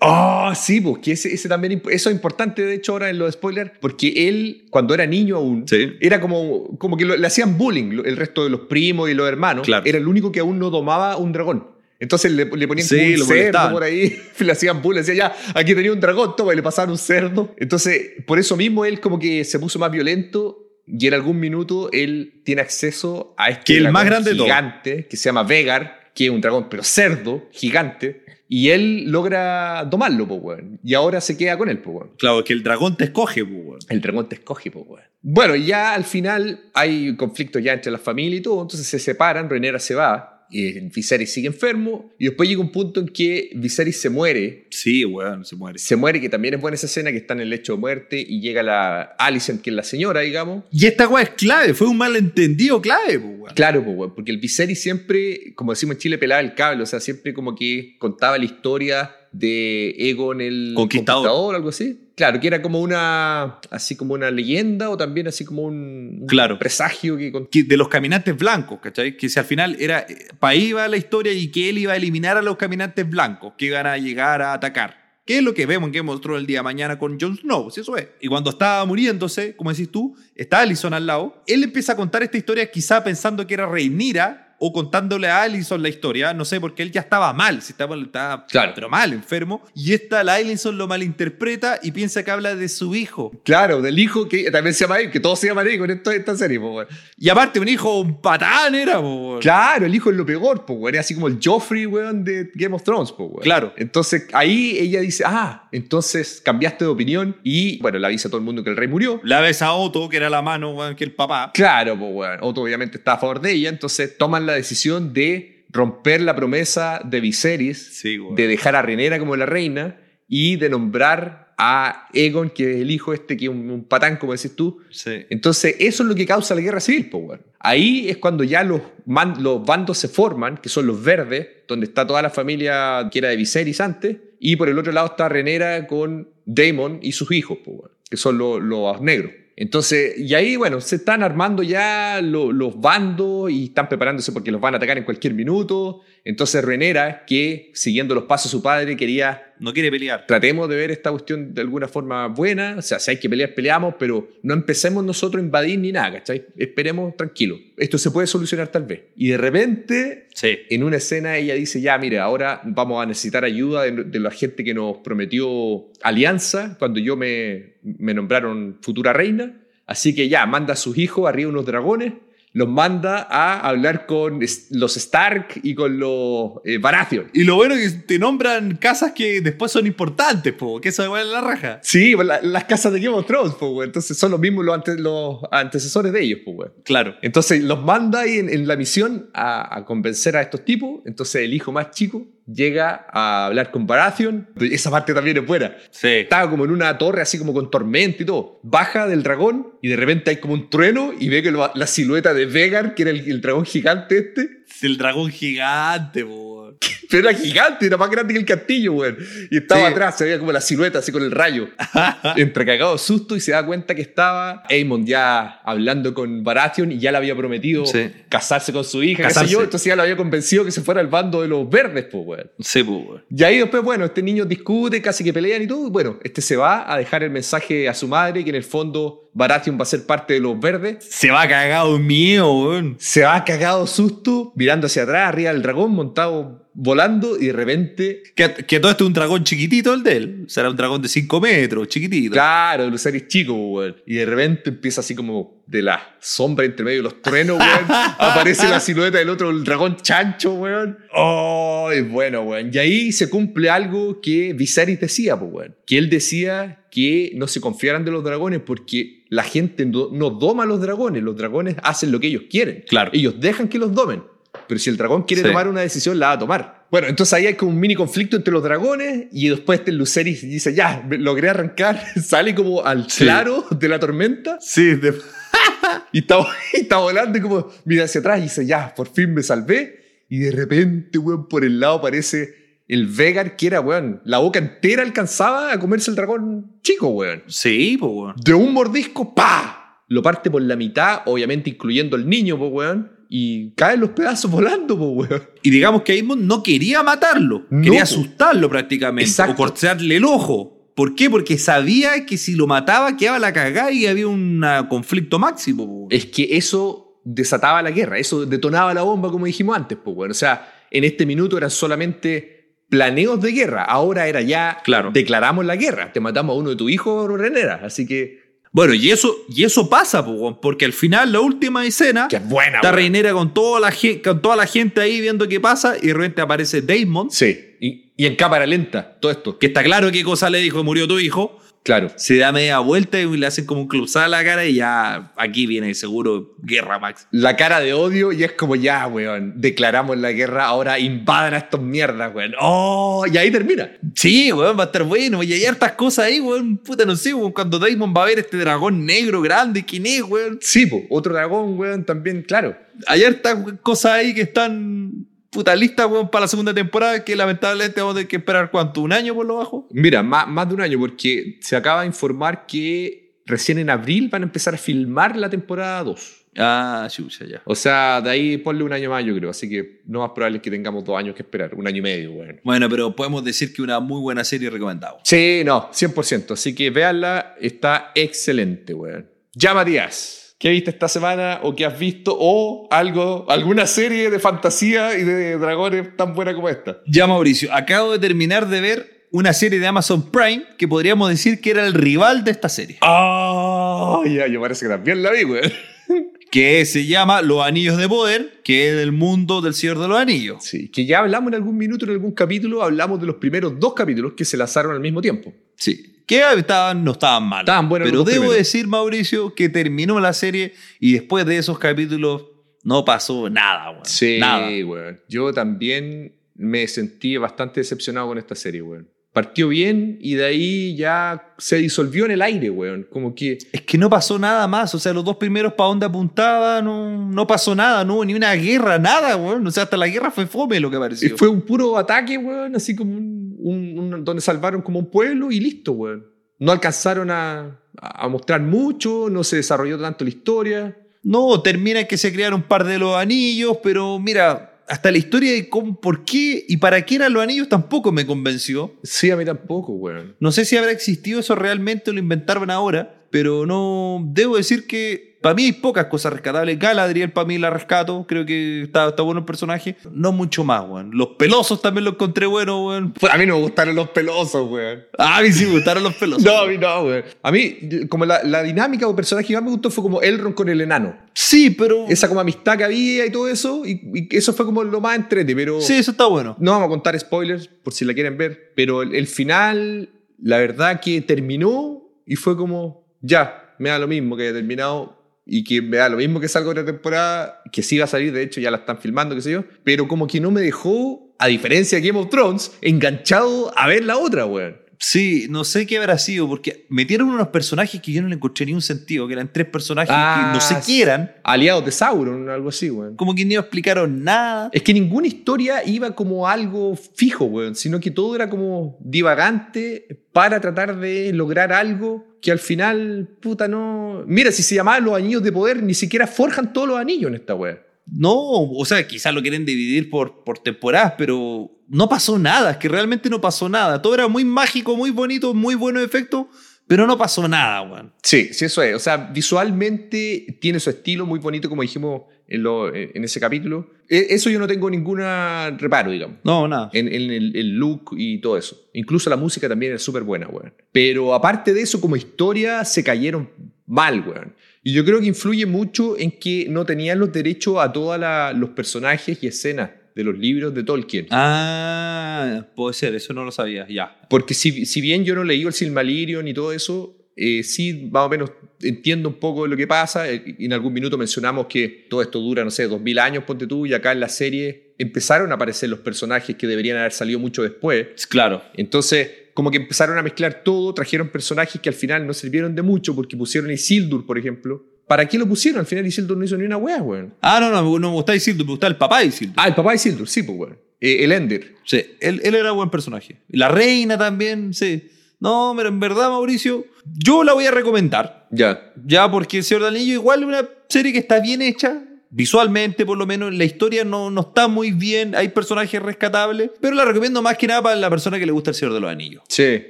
A: Oh, sí, pues que ese, ese también, eso es importante de hecho ahora en los spoilers, porque él cuando era niño aún,
B: Sí.
A: era como, como que lo- le hacían bullying el resto de los primos y los hermanos,
B: Claro.
A: era el único que aún no domaba un dragón. Entonces le, le ponían
B: Sí,
A: un cerdo por ahí, le hacían bullying, decía ya, aquí tenía un dragón, toma, y le pasaban un cerdo. Entonces, por eso mismo él como que se puso más violento y en algún minuto él tiene acceso a este
B: Que el
A: dragón
B: más grande
A: gigante que se llama Vegar, que es un dragón, pero cerdo, gigante. Y él logra domarlo, po, weón. Y ahora se queda con él, po, weón.
B: Claro, que el dragón te escoge, pues, weón.
A: El dragón te escoge, po, weón. Bueno, ya al final hay conflictos ya entre la familia y todo, entonces se separan, Renera se va, y Viserys sigue enfermo, y después llega un punto en que Viserys se muere,
B: Sí, weón, se muere.
A: se muere, que también es buena esa escena, que está en el lecho de muerte, y llega la Alicent, que es la señora, digamos,
B: Y esta weá es clave, fue un malentendido clave, weón.
A: Claro, pues, weón, porque el Viserys siempre, como decimos en Chile, pelaba el cable, o sea, siempre como que contaba la historia de Egon el
B: Conquistador.
A: o algo así. Claro, que era como una, así como una leyenda o también así como un,
B: Claro.
A: presagio que... con-
B: que- de los caminantes blancos, ¿cachai? Que si al final era para ahí iba la historia y que él iba a eliminar a los caminantes blancos que iban a llegar a atacar. ¿Qué es lo que vemos en Game of Thrones el día de mañana con Jon Snow? Si eso es. Y cuando estaba muriéndose, como decís tú, está Alison al lado. Él empieza a contar esta historia quizá pensando que era Rhaenyra o contándole a Alison la historia, no sé, porque él ya estaba mal, si estaba, estaba
A: Claro.
B: pero mal, enfermo. Y esta, la Alison lo malinterpreta y piensa que habla de su hijo.
A: Claro, del hijo que también se llama Egon, que todos se llaman Egon en esta, esta serie, weón.
B: Y aparte, un hijo, un patán era, po.
A: Claro, el hijo es lo peor, weón. Es así como el Joffrey, weón, de Game of Thrones, weón.
B: Claro.
A: Entonces ahí ella dice, ah, entonces cambiaste de opinión y, bueno, le avisa a todo el mundo que el rey murió.
B: La ves a Otto, que era la mano, weón, que el papá.
A: Claro, pues, weón. Otto obviamente está a favor de ella, entonces toman la decisión de romper la promesa de Viserys,
B: Sí,
A: de dejar a Renera como la reina y de nombrar a Egon, que es el hijo este, que es un, un patán, como decís tú.
B: Sí.
A: Entonces, eso es lo que causa la guerra civil, pues, weón. Ahí es cuando ya los, man- los bandos se forman, que son los verdes, donde está toda la familia que era de Viserys antes, y por el otro lado está Renera con Daemon y sus hijos, pues, que son los, los negros. Entonces, y ahí, bueno, se están armando ya lo- los bandos y están preparándose porque los van a atacar en cualquier minuto. Entonces, Renera, que siguiendo los pasos de su padre, quería
B: No quiere pelear.
A: tratemos de ver esta cuestión de alguna forma buena. O sea, si hay que pelear, peleamos, pero no empecemos nosotros a invadir ni nada, ¿cachai? Esperemos tranquilo. Esto se puede solucionar tal vez. Y de repente,
B: Sí.
A: en una escena, ella dice, ya, mire, ahora vamos a necesitar ayuda de, de la gente que nos prometió alianza cuando yo me, me nombraron futura reina. Así que ya, manda a sus hijos arriba unos dragones, los manda a hablar con los Stark y con los eh, Baratheon.
B: Y lo bueno es que te nombran casas que después son importantes, po, que eso igual es la raja.
A: Sí, pues, la- las casas de Game of Thrones, pues, güey. Entonces son los mismos los, ante- los antecesores de ellos, pues, güey.
B: Claro.
A: Entonces los manda ahí en, en la misión a, a convencer a estos tipos. Entonces el hijo más chico llega a hablar con Baratheon. Esa parte también es buena.
B: Sí.
A: Estaba como en una torre así como con tormenta y todo. Baja del dragón y de repente hay como un trueno y ve que lo- la silueta de Vegar, que era el, el dragón gigante este,
B: El dragón gigante, po.
A: pero era gigante, era más grande que el castillo, güey. Y estaba
B: Sí.
A: atrás, se veía como la silueta así con el rayo. entre cagado susto y se da cuenta que estaba Aemon ya hablando con Baratheon y ya le había prometido
B: Sí.
A: casarse con su hija,
B: Casarse.
A: yo, entonces ya lo había convencido que se fuera al bando de los verdes, pues, weón.
B: Sí, po.
A: Y ahí después, bueno, este niño discute, casi que pelean y todo, y bueno, este se va a dejar el mensaje a su madre que en el fondo Baratheon va a ser parte de los verdes.
B: Se va cagado mío, weón.
A: Se va cagado susto, mirando hacia atrás, arriba del dragón, montado, volando, y de repente
B: Que, que todo esto es un dragón chiquitito el de él. Será un dragón de 5 metros, chiquitito.
A: Claro, los seres chicos, weón. Y de repente empieza así como de la sombra entre medio de los truenos, weón. aparece la silueta del otro, el dragón chancho, weón. Oh, es bueno, weón. Y ahí se cumple algo que Viserys decía, pues, weón. Que él decía que no se confiaran de los dragones porque la gente no, no doma a los dragones. Los dragones hacen lo que ellos quieren.
B: Claro.
A: Ellos dejan que los domen. Pero si el dragón quiere
B: Sí.
A: tomar una decisión, la va a tomar. Bueno, entonces ahí hay como un mini conflicto entre los dragones y después este Luceris dice, ya, logré arrancar, sale como al
B: Sí.
A: claro de la tormenta
B: Sí, de-
A: y está, y está volando y como mira hacia atrás y dice, ya, por fin me salvé. Y de repente, weón, por el lado aparece el Vegar que era, weón, la boca entera alcanzaba a comerse el dragón chico, weón.
B: Sí, pues, weón.
A: De un mordisco, ¡pa! Lo parte por la mitad, obviamente incluyendo el niño, pues, weón. Y caen los pedazos volando, pues, weón.
B: Y digamos que Aemon no quería matarlo,
A: No,
B: quería
A: po.
B: asustarlo prácticamente,
A: Exacto.
B: o cortarle el ojo. ¿Por qué? Porque sabía que si lo mataba quedaba la cagada y había un conflicto máximo. po.
A: Es que eso desataba la guerra, eso detonaba la bomba, como dijimos antes, pues, weón. O sea, en este minuto eran solamente planeos de guerra. Ahora era ya,
B: Claro.
A: declaramos la guerra. Te matamos a uno de tus hijos, Renera. Así que,
B: Bueno, y eso, y eso pasa, porque al final, la última escena,
A: que es buena,
B: está. Reinera con toda, la, con toda la gente ahí viendo qué pasa y de repente aparece Damon,
A: Sí, y, y en cámara lenta, todo esto.
B: que está claro qué cosa le dijo, murió tu hijo.
A: Claro.
B: Se da media vuelta y le hacen como un close a la cara y ya aquí viene seguro guerra max.
A: La cara de odio y es como ya, weón, declaramos la guerra, ahora invadan a estos mierdas, weón. ¡Oh! Y ahí termina.
B: Sí, weón, va a estar bueno. Y hay hartas cosas ahí, weón. Puta, no sé, weón. Cuando Damon va a ver este dragón negro grande, ¿quién es, weón?
A: Sí, po, otro dragón, weón, también, claro.
B: Hay hartas cosas ahí que están, puta, listas, weón, para la segunda temporada que lamentablemente vamos a tener que esperar, ¿cuánto? ¿Un año por lo bajo?
A: Mira, más, más de un año, porque se acaba de informar que recién en abril van a empezar a filmar la temporada 2.
B: Ah, chucha, ya.
A: O sea, de ahí ponle un año más, yo creo. Así que no más probable es que tengamos dos años que esperar, un año y medio, weón.
B: Bueno, pero podemos decir que una muy buena serie recomendada.
A: Sí, no, 100%. Así que véanla, está excelente, weón. Ya, Matías, ¿qué viste esta semana o qué has visto? O algo, alguna serie de fantasía y de dragones tan buena como esta.
B: Ya, Mauricio, acabo de terminar de ver una serie de Amazon Prime que podríamos decir que era el rival de esta serie.
A: ¡Ah! ya, yo parece que también la vi, weón.
B: que se llama Los Anillos de Poder, que es del mundo del Señor de los Anillos.
A: Sí, que ya hablamos en algún minuto, en algún capítulo, hablamos de los primeros dos capítulos que se lanzaron al mismo tiempo.
B: Sí. Que estaban, no estaban mal.
A: Estaban buenos
B: Pero
A: los
B: debo
A: primeros.
B: decir, Mauricio, que terminó la serie y después de esos capítulos no pasó nada, weón.
A: Sí,
B: Nada.
A: weón. Yo también me sentí bastante decepcionado con esta serie, weón. Partió bien y de ahí ya se disolvió en el aire, weón. Como que
B: Es que no pasó nada más. O sea, los dos primeros para dónde apuntaba, no, no pasó nada, no hubo ni una guerra, nada, weón. O sea, hasta la guerra fue fome lo que pareció.
A: fue un puro ataque, weón, así como un, un- un- donde salvaron como un pueblo y listo, weón. No alcanzaron a, a mostrar mucho, no se desarrolló tanto la historia.
B: No, termina que se crearon un par de los anillos, pero mira, hasta la historia de cómo, por qué y para qué eran los anillos tampoco me convenció.
A: Sí, a mí tampoco, weón.
B: No sé si habrá existido eso realmente o lo inventaron ahora, pero no. Debo decir que para mí pocas cosas rescatables. Galadriel para mí la rescato, creo que está, está bueno el personaje. No mucho más, weón. Los pelosos también los encontré buenos, weón.
A: A mí no me gustaron los pelosos, weón.
B: Ah, a mí sí me gustaron los pelosos.
A: No, a mí no, weón. A mí, como la, la dinámica o personaje que más me gustó fue como Elrond con el enano.
B: Sí, pero.
A: Esa como amistad que había y todo eso, y, y eso fue como lo más entrete, pero...
B: Sí, eso está bueno.
A: No vamos a contar spoilers por si la quieren ver, pero el, el final, la verdad que terminó y fue como, ya, me da lo mismo que haya terminado y que me da lo mismo que salga otra temporada, que sí va a salir, de hecho ya la están filmando, qué sé yo, pero como que no me dejó, a diferencia de Game of Thrones, enganchado a ver la otra, weón.
B: Sí, no sé qué habrá sido, porque metieron unos personajes que yo no le encontré ni un sentido, que eran tres personajes
A: Ah,
B: que no sé qué eran,
A: Aliados de Sauron, algo así, weón.
B: como que ni explicaron nada.
A: Es que ninguna historia iba como algo fijo, weón, sino que todo era como divagante para tratar de lograr algo que al final, puta, no... Mira, si se llamaban los anillos de poder, ni siquiera forjan todos los anillos en esta weón.
B: No, o sea, quizás lo quieren dividir por, por temporadas, pero no pasó nada, es que realmente no pasó nada. Todo era muy mágico, muy bonito, muy buenos efectos, pero no pasó nada, weón.
A: Sí, sí, eso es. O sea, visualmente tiene su estilo muy bonito, como dijimos en, lo- en ese capítulo. E- Eso yo no tengo ninguna reparo, digamos.
B: No, nada.
A: en, en el, el look y todo eso. Incluso la música también es súper buena, weón. Pero aparte de eso, como historia, se cayeron mal, weón. Y yo creo que influye mucho en que no tenían los derechos a todos los personajes y escenas de los libros de Tolkien.
B: Ah, puede ser, eso no lo sabía, ya.
A: Porque si, si bien yo no leí el Silmarillion y todo eso, eh, sí, más o menos entiendo un poco de lo que pasa. Eh, En algún minuto mencionamos que todo esto dura, no sé, dos mil años, ponte tú, y acá en la serie empezaron a aparecer los personajes que deberían haber salido mucho después.
B: Claro.
A: Entonces, como que empezaron a mezclar todo, trajeron personajes que al final no sirvieron de mucho porque pusieron a Isildur, por ejemplo. ¿Para qué lo pusieron? Al final Isildur no hizo ni una wea, weón.
B: Ah, no, no, no me gusta Isildur, me gusta el papá de Isildur.
A: Ah, el papá de Isildur, sí, pues, weón. Eh, el Ender.
B: Sí, él, él era buen personaje. La reina también, sí. No, pero en verdad, Mauricio, yo la voy a recomendar.
A: Ya.
B: Ya, porque El Señor del Anillo igual es una serie que está bien hecha. Visualmente, por lo menos, la historia no, no está muy bien, hay personajes rescatables, pero la recomiendo más que nada para la persona que le gusta El Señor de los Anillos.
A: Sí.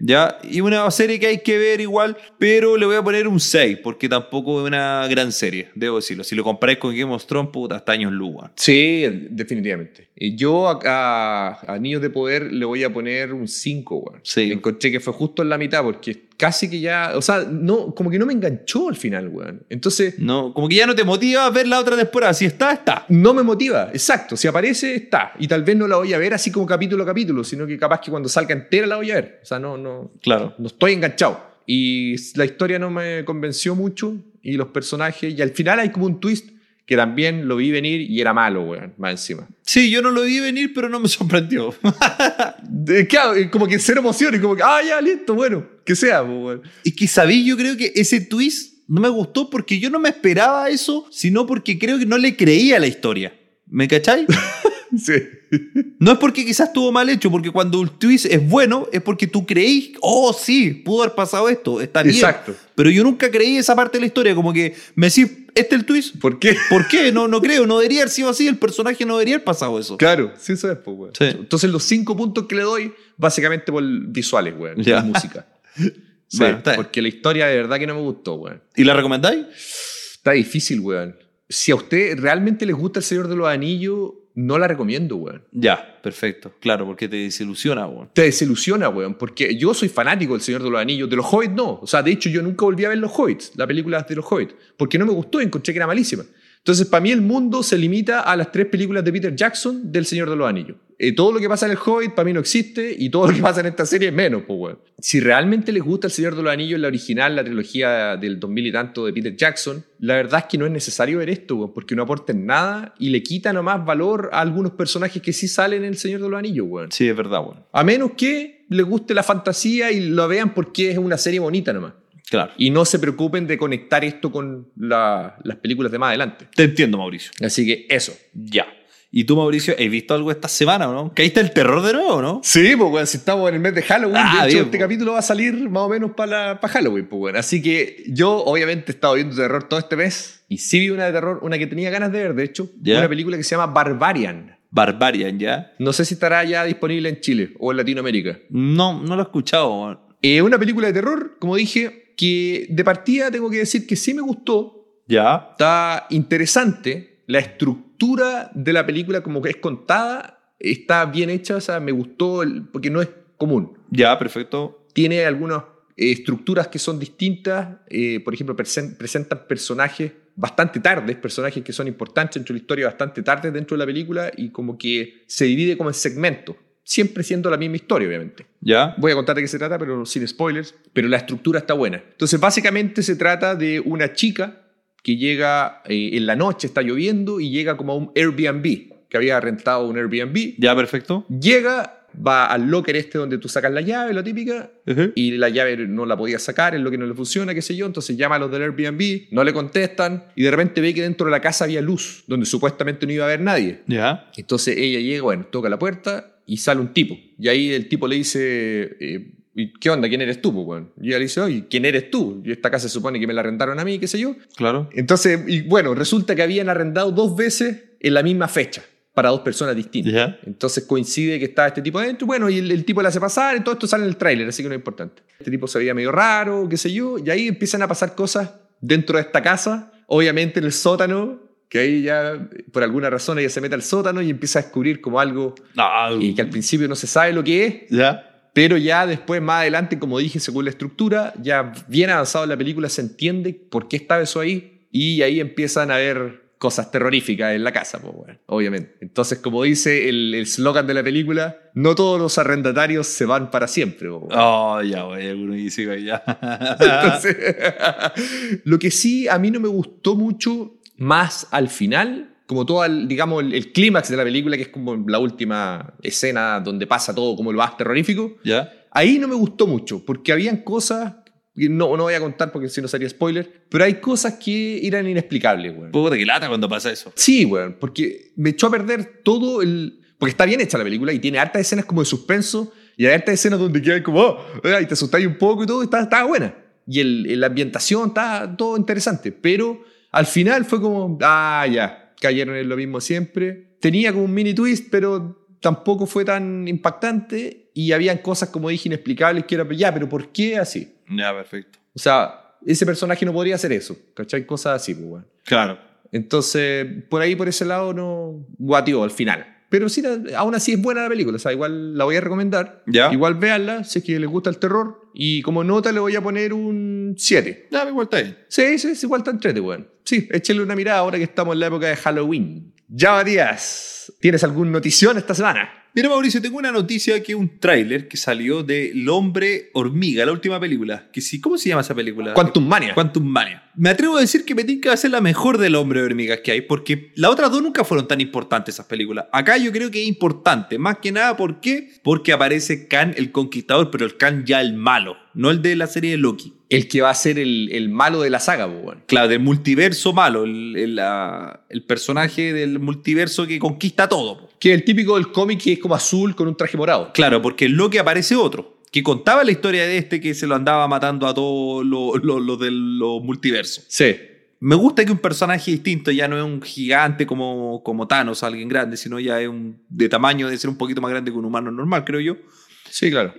B: ¿Ya? Y una serie que hay que ver igual, pero le voy a poner un 6, porque tampoco es una gran serie, debo decirlo. Si lo comparáis con Game of Thrones, puta, hasta años.
A: Sí, definitivamente. Y yo a, a, a Niños de Poder le voy a poner un 5, weón.
B: Sí.
A: Encontré que fue justo en la mitad porque casi que ya, o sea, no, como que no me enganchó al final, weón. Entonces,
B: No, como que ya no te motiva a ver la otra temporada. Si está, está.
A: no me motiva, exacto. Si aparece, está. Y tal vez no la voy a ver así como capítulo a capítulo, sino que capaz que cuando salga entera la voy a ver. O sea, no, no,
B: Claro.
A: no estoy enganchado. Y la historia no me convenció mucho y los personajes, y al final hay como un twist que también lo vi venir y era malo, weón, más encima.
B: Sí, yo no lo vi venir, pero no me sorprendió.
A: De- claro, y como que cero emoción y como que, ah, ya, listo, bueno, que sea, pues, weón.
B: Es que sabí, yo creo que ese twist no me gustó porque yo no me esperaba eso, sino porque creo que no le creía la historia. ¿Me cachai?
A: Sí.
B: No es porque quizás estuvo mal hecho, porque cuando un twist es bueno, es porque tú creís, oh sí, pudo haber pasado esto, está bien.
A: Exacto.
B: Pero yo nunca creí esa parte de la historia, como que me decís, ¿este es el twist?
A: ¿Por qué?
B: ¿Por qué? No, no creo, no debería haber sido así, el personaje no debería haber pasado eso.
A: Claro, sí, eso es, pues, weón.
B: Sí.
A: Entonces, los cinco puntos que le doy, básicamente por visuales, weón, y música. Sí,
B: Bueno, está bien.
A: porque la historia de verdad que no me gustó, weón.
B: ¿Y la recomendáis?
A: Está difícil, weón. Si a usted realmente les gusta El Señor de los Anillos, no la recomiendo, weón.
B: Ya, perfecto. Claro, porque te desilusiona, weón.
A: Te desilusiona, weón, porque yo soy fanático del Señor de los Anillos, de los Hobbits no. O sea, de hecho, yo nunca volví a ver los Hobbits, la película de los Hobbits, porque no me gustó y encontré que era malísima. Entonces, para mí el mundo se limita a las tres películas de Peter Jackson del Señor de los Anillos. Eh, todo lo que pasa en el Hobbit para mí no existe y todo lo que pasa en esta serie es menos, pues, weón. Si realmente les gusta el Señor de los Anillos, la original, la trilogía del 2000 y tanto de Peter Jackson, la verdad es que no es necesario ver esto, weón, porque no aporten nada y le quita nomás valor a algunos personajes que sí salen en el Señor de los Anillos, weón.
B: Sí, es verdad, weón.
A: A menos que les guste la fantasía y lo vean porque es una serie bonita nomás.
B: Claro.
A: Y no se preocupen de conectar esto con la- las películas de más adelante.
B: Te entiendo, Mauricio.
A: Así que eso.
B: Ya. ¿Y tú, Mauricio, has visto algo esta semana o no? ¿Caíste el terror de nuevo, no?
A: Sí, pues bueno, si estamos en el mes de Halloween,
B: Ah,
A: de hecho,
B: bien,
A: este
B: po.
A: capítulo va a salir más o menos para Halloween, pues bueno. Así que yo obviamente he estado viendo terror todo este mes y sí vi una de terror, una que tenía ganas de ver, de hecho,
B: Ya.
A: una película que se llama Barbarian.
B: Barbarian, ¿ya?
A: No sé si estará ya disponible en Chile o en Latinoamérica.
B: No, no lo he escuchado,
A: Es una película de terror, como dije, que de partida tengo que decir que sí me gustó,
B: ¿Ya?
A: está interesante. La estructura de la película, como que es contada, está bien hecha. O sea, me gustó el- porque no es común.
B: Ya, perfecto.
A: Tiene algunas eh, estructuras que son distintas. eh, por ejemplo, presen- presentan personajes bastante tardes, personajes que son importantes dentro de la historia bastante tardes dentro de la película y como que se divide como en segmentos. Siempre siendo la misma historia, obviamente.
B: ¿Ya?
A: Voy a contar de qué se trata, pero sin spoilers. Pero la estructura está buena. Entonces, básicamente se trata de una chica que llega eh, en la noche, está lloviendo, y llega como a un Airbnb, que había rentado un Airbnb.
B: ¿Ya, perfecto?
A: Llega, va al locker este donde tú sacas la llave, lo típica, y la llave no la podía sacar, es lo que no le funciona, qué sé yo. Entonces llama a los del Airbnb, no le contestan, y de repente ve que dentro de la casa había luz, donde supuestamente no iba a haber nadie.
B: ¿Ya?
A: Entonces ella llega, bueno, toca la puerta y sale un tipo. Y ahí el tipo le dice, eh, ¿y ¿qué onda? ¿Quién eres tú? pues, weón? Y ella le dice, oye, ¿quién eres tú? Y esta casa se supone que me la arrendaron a mí, qué sé yo.
B: Claro.
A: Entonces, y bueno, resulta que habían arrendado dos veces en la misma fecha para dos personas distintas.
B: ¿Ya?
A: Entonces coincide que está este tipo adentro, bueno, y el, el tipo le hace pasar, y todo esto sale en el tráiler, así que no es importante. Este tipo se veía medio raro, qué sé yo, y ahí empiezan a pasar cosas dentro de esta casa, obviamente en el sótano, que ahí ya, por alguna razón, ella se mete al sótano y empieza a descubrir como algo
B: No.
A: y que al principio no se sabe lo que es,
B: ¿Ya?
A: pero ya después, más adelante, como dije, según la estructura, ya bien avanzado en la película se entiende por qué estaba eso ahí y ahí empiezan a haber cosas terroríficas en la casa, pues, bueno, obviamente. Entonces, como dice el el slogan de la película, no todos los arrendatarios se van para siempre. pues, bueno.
B: Oh, ya, güey. Alguno dice, ya.
A: Entonces, lo que sí a mí no me gustó mucho, más al final, como todo, el, digamos, el, el clímax de la película, que es como la última escena donde pasa todo como lo más terrorífico,
B: ¿Ya?
A: Ahí no me gustó mucho, porque habían cosas, no, no voy a contar porque si no sería spoiler, pero hay cosas que eran inexplicables, weón.
B: Puta que lata cuando pasa eso.
A: Sí, weón, porque me echó a perder todo el... Porque está bien hecha la película y tiene hartas escenas como de suspenso y hay hartas escenas donde quedan como, oh, y te asustáis un poco y todo, y está, está buena. Y el, la ambientación está todo interesante, pero al final fue como, ah, ya, cayeron en lo mismo siempre. Tenía como un mini twist, pero tampoco fue tan impactante y habían cosas, como dije, inexplicables que era, ya, pero ¿por qué así?
B: Ya, perfecto.
A: O sea, ese personaje no podría hacer eso, ¿cachai? Cosas así, pues, bueno.
B: Claro.
A: Entonces, por ahí, por ese lado, no guatió al final. Pero sí, aún así es buena la película, o sea, igual la voy a recomendar.
B: Ya.
A: Igual véanla, si es que les gusta el terror. Y como nota le voy a poner un 7.
B: Ya, igual está bien.
A: Sí, sí, sí, igual está entrete, weón. Sí, échenle una mirada ahora que estamos en la época de Halloween. Ya, Matías, ¿tienes alguna notición esta semana?
B: Mira, Mauricio, tengo una noticia que un tráiler que salió de El Hombre Hormiga, la última película. Que sí, ¿Cómo se llama esa película?
A: Quantum Mania.
B: Quantum Mania. Me atrevo a decir que me que va a ser la mejor del Hombre Hormiga que hay, porque las otras dos nunca fueron tan importantes esas películas. Acá yo creo que es importante, más que nada, ¿por qué? Porque aparece Khan el Conquistador, pero el Khan ya el malo, no el de la serie de Loki.
A: El que va a ser el, el malo de la saga, weón.
B: Claro, del multiverso malo, el, el, la- el personaje del multiverso que conquista todo. po.
A: Que es el típico del cómic que es como azul con un traje morado.
B: Claro, porque en Loki aparece otro, que contaba la historia de este que se lo andaba matando a todos los los- los del los multiversos.
A: Sí.
B: Me gusta que un personaje distinto ya no es un gigante como, como Thanos, alguien grande, sino ya es un, de tamaño de ser un poquito más grande que un humano normal, creo yo.
A: Sí, claro.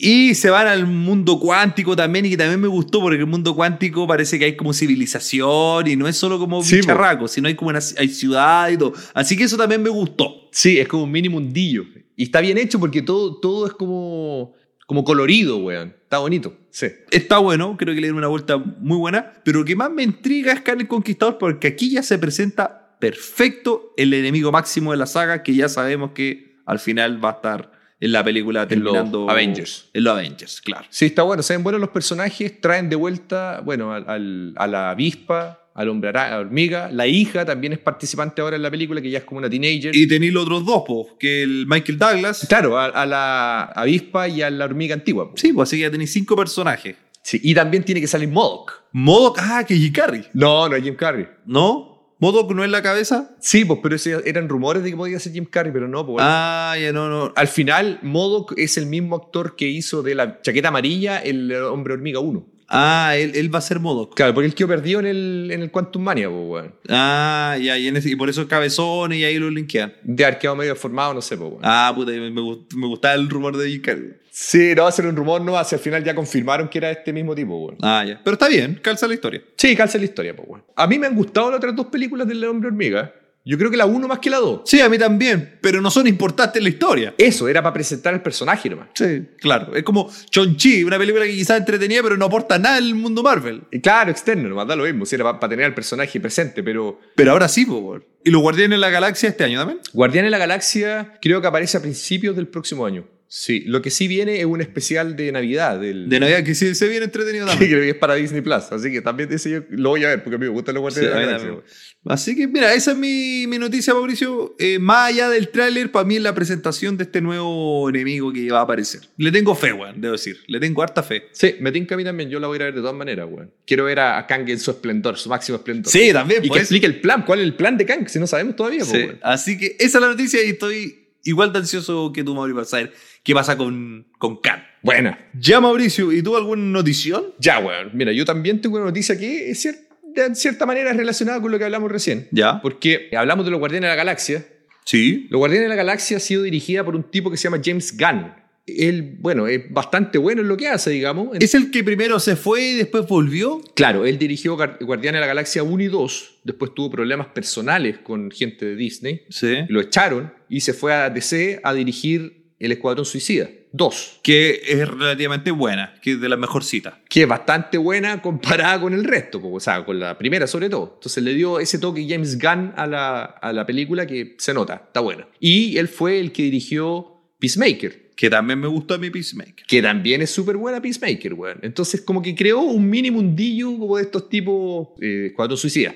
B: Y se van al mundo cuántico también, y que también me gustó, porque el mundo cuántico parece que hay como civilización y no es solo como
A: Sí, po.
B: bicharraco, sino hay como una, hay ciudad y todo. Así que eso también me gustó.
A: Sí, es como un mini mundillo. Y está bien hecho porque todo, todo es como, como colorido, weón. Está bonito. Sí.
B: Está bueno, creo que le dieron una vuelta muy buena, pero lo que más me intriga es Khan el Conquistador, porque aquí ya se presenta perfecto el enemigo máximo de la saga, que ya sabemos que al final va a estar en la película
A: En los
B: terminando.
A: Avengers.
B: En los Avengers, claro.
A: Sí, está bueno. Se ven buenos los personajes. Traen de vuelta, bueno, al, al- a la avispa, al hombre a la hormiga. La hija también es participante ahora en la película, que ya es como una teenager.
B: Y tenéis los otros dos, po, que el Michael Douglas.
A: claro, a, a la avispa y a la hormiga antigua. po.
B: Sí, pues así que ya tenéis cinco personajes.
A: Sí, Y también tiene que salir Modok.
B: Modok, ah, que Jim Carrey.
A: No, no es Jim Carrey.
B: ¿No? ¿Modok no es la cabeza?
A: Sí, pues, pero ese- eran rumores de que podía ser Jim Carrey, pero no, pues.
B: Ah, ya no, no.
A: Al final, Modok es el mismo actor que hizo de la chaqueta amarilla el Hombre Hormiga 1.
B: Ah, él, él va a ser Modok.
A: Claro, porque él quedó perdido en el, en el Quantum Mania, pues, weón.
B: Ah, ya, y, en ese- y por eso es cabezón y ahí lo linkean.
A: De haber quedado medio formado, no sé, pues, weón.
B: Ah, puta, me, me gustaba el rumor de Jim Carrey.
A: Sí, no va a ser un rumor, no, hacia el final ya confirmaron que era este mismo tipo, weón.
B: Ah, ya. Pero está bien, calza la historia.
A: Sí, calza la historia, pues, weón. A mí me han gustado las otras dos películas del Hombre Hormiga. Yo creo que la uno más que la dos.
B: Sí, a mí también, pero no son importantes en la historia.
A: Eso, era para presentar el personaje nomás.
B: Sí, claro. Es como Chon-Chi, una película que quizás entretenía, pero no aporta nada al mundo Marvel.
A: Y claro, externo, nomás da lo mismo. Si era para tener al personaje presente, pero
B: Pero ahora sí, po, weón. ¿Y los Guardianes de la Galaxia este año también?
A: Guardián de la Galaxia creo que aparece a principios del próximo año. Sí, lo que sí viene es un especial de Navidad. Del,
B: De Navidad, que sí se viene entretenido
A: que
B: también.
A: creo que es para Disney Plus. Así que también ese yo lo voy a ver porque a mí me gustan los
B: Sí,
A: Guardianes
B: a
A: de la Galaxia.
B: Así que, mira, esa es mi, mi noticia, Mauricio. Eh, más allá del tráiler, para mí es la presentación de este nuevo enemigo que va a aparecer. Le tengo fe, weón, debo decir. Le tengo harta fe.
A: Sí, me tinca a mí también. Yo la voy a ir a ver de todas maneras, weón. Quiero ver a, a Kang en su esplendor, su máximo esplendor.
B: Sí, también,
A: Y que
B: pues.
A: explique el plan. ¿Cuál es el plan de Kang? Si no sabemos todavía, pues,
B: Sí,
A: weón.
B: Así que esa es la noticia y estoy igual de ansioso que tú, Mauricio, para saber qué pasa con, con Khan.
A: Buena.
B: Ya, Mauricio, ¿y tú alguna notición?
A: Ya, weón. Mira, yo también tengo una noticia que es cier- de cierta manera relacionada con lo que hablamos recién.
B: Ya.
A: Porque hablamos de los Guardianes de la Galaxia.
B: Sí.
A: Los Guardianes de la Galaxia ha sido dirigida por un tipo que se llama James Gunn. Él, bueno, es bastante bueno en lo que hace, digamos.
B: ¿Es el que primero se fue y después volvió?
A: Claro, él dirigió Guardianes de la Galaxia 1 y 2. Después tuvo problemas personales con gente de Disney.
B: Sí.
A: Lo echaron y se fue a DC a dirigir El Escuadrón Suicida 2.
B: Que es relativamente buena, que es de las mejorcitas.
A: Que es bastante buena comparada con el resto, o sea, con la primera sobre todo. Entonces le dio ese toque James Gunn a la, a la película que se nota, está buena. Y él fue el que dirigió Peacemaker,
B: Que también me gustó a mi Peacemaker.
A: que también es súper buena Peacemaker, weón. Entonces, como que creó un mini mundillo como de estos tipos eh, Escuadrón Suicida.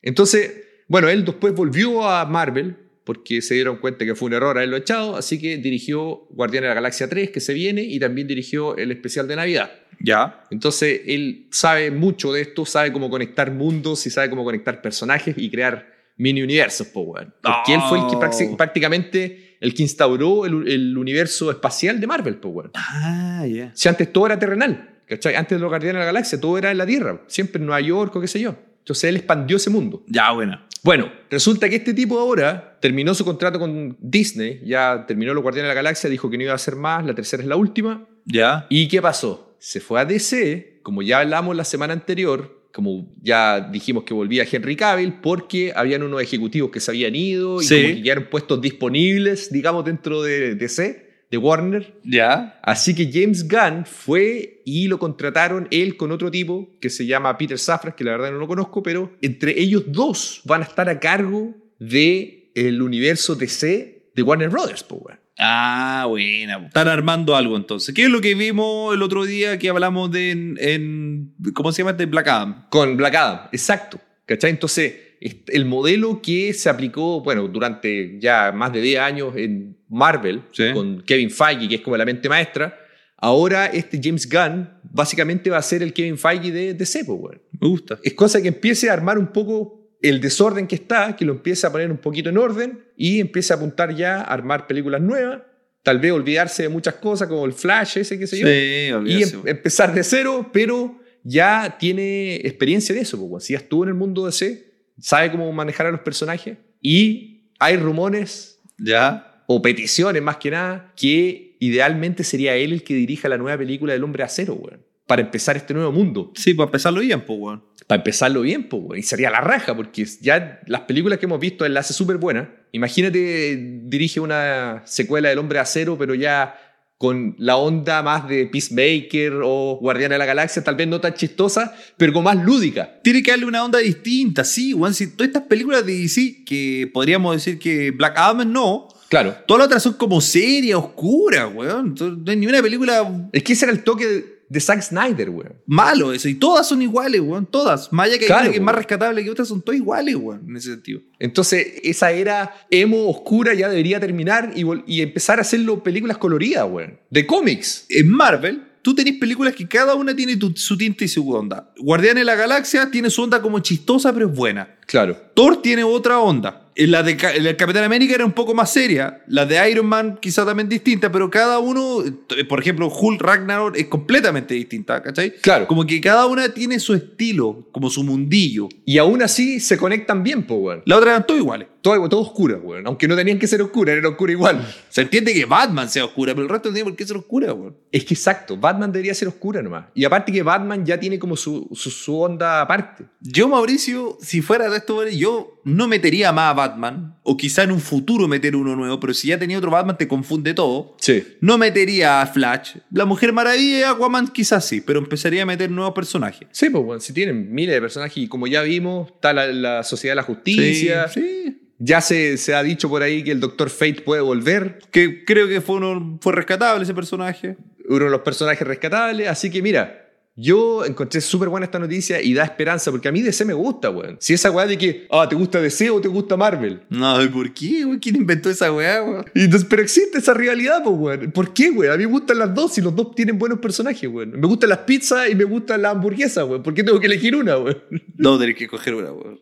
A: Entonces, bueno, él después volvió a Marvel porque se dieron cuenta que fue un error haberlo echado, así que dirigió Guardianes de la Galaxia 3, que se viene, y también dirigió el especial de Navidad.
B: Ya.
A: Entonces, él sabe mucho de esto, sabe cómo conectar mundos y sabe cómo conectar personajes y crear mini universos, po, weón. Porque él fue el que
B: Oh.
A: prácticamente el que instauró el, el universo espacial de Marvel, po, weón.
B: Ah, ya.
A: Si antes todo era terrenal, ¿cachai? Antes de los Guardianes de la Galaxia todo era en la Tierra, siempre en Nueva York o qué sé yo. Entonces él expandió ese mundo.
B: Ya, bueno.
A: Bueno, resulta que este tipo ahora terminó su contrato con Disney, ya terminó los Guardianes de la Galaxia, dijo que no iba a hacer más, la tercera es la última.
B: Ya.
A: ¿Y qué pasó? Se fue a DC, como ya hablamos la semana anterior, como ya dijimos que volvía Henry Cavill, porque habían unos ejecutivos que se habían ido y
B: Sí.
A: como que puestos disponibles, digamos, dentro de DC, de Warner.
B: Ya.
A: Así que James Gunn fue y lo contrataron él con otro tipo que se llama Peter Safran, que la verdad no lo conozco, pero entre ellos dos van a estar a cargo de el universo DC de Warner Brothers, weón.
B: Ah, buena. Están armando algo entonces. ¿Qué es lo que vimos el otro día que hablamos de en, en- ¿cómo se llama? De Black Adam.
A: Con Black Adam, exacto. ¿Cachai? Entonces, el modelo que se aplicó, bueno, durante ya más de 10 años en Marvel,
B: Sí.
A: con Kevin Feige, que es como la mente maestra, ahora este James Gunn básicamente va a ser el Kevin Feige de DC, po, weón.
B: Me gusta.
A: Es cosa que empiece a armar un poco el desorden que está, que lo empiece a poner un poquito en orden y empiece a apuntar ya a armar películas nuevas, tal vez olvidarse de muchas cosas como el Flash ese, sé yo,
B: Sí,
A: y
B: olvídate.
A: em- empezar de cero, pero ya tiene experiencia de eso, porque si ya estuvo en el mundo de C, sabe cómo manejar a los personajes y hay rumores
B: Ya.
A: o peticiones más que nada que idealmente sería él el que dirija la nueva película del Hombre Acero, weón, para empezar este nuevo mundo.
B: Sí, para empezarlo bien, pues, weón.
A: Para empezarlo bien, pues, y sería la raja, porque ya las películas que hemos visto él la hace súper buena. Imagínate, dirige una secuela del Hombre Acero, pero ya con la onda más de Peacemaker o Guardiana de la Galaxia, tal vez no tan chistosa, pero con más lúdica.
B: Tiene que darle una onda distinta, sí, weón. Si todas estas películas de DC, que podríamos decir que Black Adam no,
A: Claro.
B: todas las otras son como serias, oscuras, weón. No hay ni una película
A: Es que ese era el toque de, de Zack Snyder, weón.
B: malo eso. Y todas son iguales, weón. Todas. Más allá que hay
A: Claro,
B: una que es más rescatable que otras, son todas iguales, weón. En ese sentido.
A: Entonces, esa era emo oscura ya debería terminar y, empezar a hacerlo películas coloridas, weón. De cómics.
B: En Marvel, tú tenés películas que cada una tiene tu- su tinta y su onda. Guardianes de la Galaxia tiene su onda como chistosa, pero es buena.
A: Claro.
B: Thor tiene otra onda. En La de la del Capitán América era un poco más seria. La de Iron Man quizá también distinta, pero cada uno, eh, por ejemplo, Hulk Ragnarok es completamente distinta, ¿cachai?
A: Claro.
B: Como que cada una tiene su estilo, como su mundillo.
A: Y aún así se conectan bien, weón.
B: La otra eran todas iguales.
A: Todo, todo oscura, weón. Aunque no tenían que ser oscuras, eran oscuras igual.
B: Se entiende que Batman sea oscura, pero el resto no tiene por qué ser oscura, weón.
A: Es que exacto, Batman debería ser oscura nomás. Y aparte que Batman ya tiene como su, su, su onda aparte.
B: Yo, Mauricio, si fuera de esto, yo no metería más a Batman, o quizá en un futuro meter uno nuevo, pero si ya tenía otro Batman te confunde todo.
A: Sí.
B: No metería a Flash. La Mujer Maravilla y Aquaman quizás sí, pero empezaría a meter nuevos personajes.
A: Sí, pues, bueno, si tienen miles de personajes y como ya vimos, está la, la Sociedad de la Justicia.
B: sí.
A: Ya se, se ha dicho por ahí que el Doctor Fate puede volver,
B: Que creo que fue, uno, fue rescatable ese personaje.
A: uno de los personajes rescatables. Así que mira, yo encontré súper buena esta noticia y da esperanza, porque a mí DC me gusta, weón. Si esa weá de que, ah, ¿te gusta DC o te gusta Marvel?
B: No, ¿y ¿por qué, güey? ¿Quién inventó esa weá?
A: Y entonces, pero existe esa rivalidad, pues, weón. ¿Por qué, weón? A mí me gustan las dos y los dos tienen buenos personajes, weón. Me gustan las pizzas y me gustan las hamburguesas, weón. ¿Por qué tengo que elegir una, weón?
B: No, tenés que coger una, güey.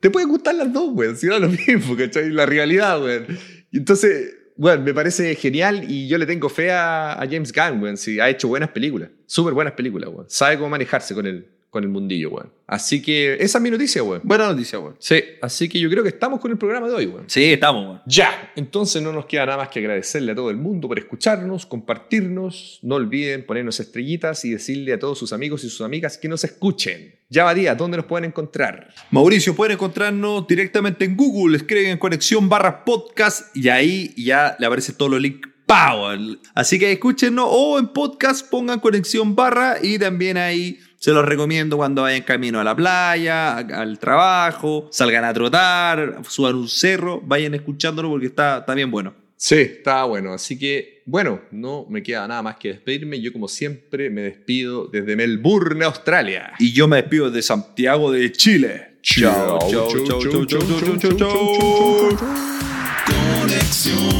A: Te pueden gustar las dos, weón. Si da lo mismo, ¿cachai? La rivalidad, weón. Entonces, weón, me parece genial y yo le tengo fe a, James Gunn, weón. Sí, ha hecho buenas películas. Súper buenas películas, weón. Sabe cómo manejarse con el, con el mundillo, weón. Así que esa es mi noticia, weón.
B: Buena noticia, güey.
A: Sí, así que yo creo que estamos con el programa de hoy, weón.
B: Sí, estamos, güey.
A: Ya, entonces no nos queda nada más que agradecerle a todo el mundo por escucharnos, compartirnos. No olviden ponernos estrellitas y decirle a todos sus amigos y sus amigas que nos escuchen. Ya va día, ¿dónde nos pueden encontrar?
B: Mauricio, pueden encontrarnos directamente en Google, escriben en conexión barra podcast y ahí ya le aparece todos los links. ¡Power! Así que escúchenos o en podcast pongan conexión barra y también ahí se los recomiendo cuando vayan camino a la playa, al trabajo, salgan a trotar, suban un cerro, vayan escuchándolo porque está, está bien bueno.
A: Sí, está bueno. Así que, bueno, no me queda nada más que despedirme. Yo, como siempre, me despido desde Melbourne, Australia.
B: Y yo me despido de Santiago de Chile. Chao, chao, chao, chao, chao, chao, chao, chao.
C: Conexión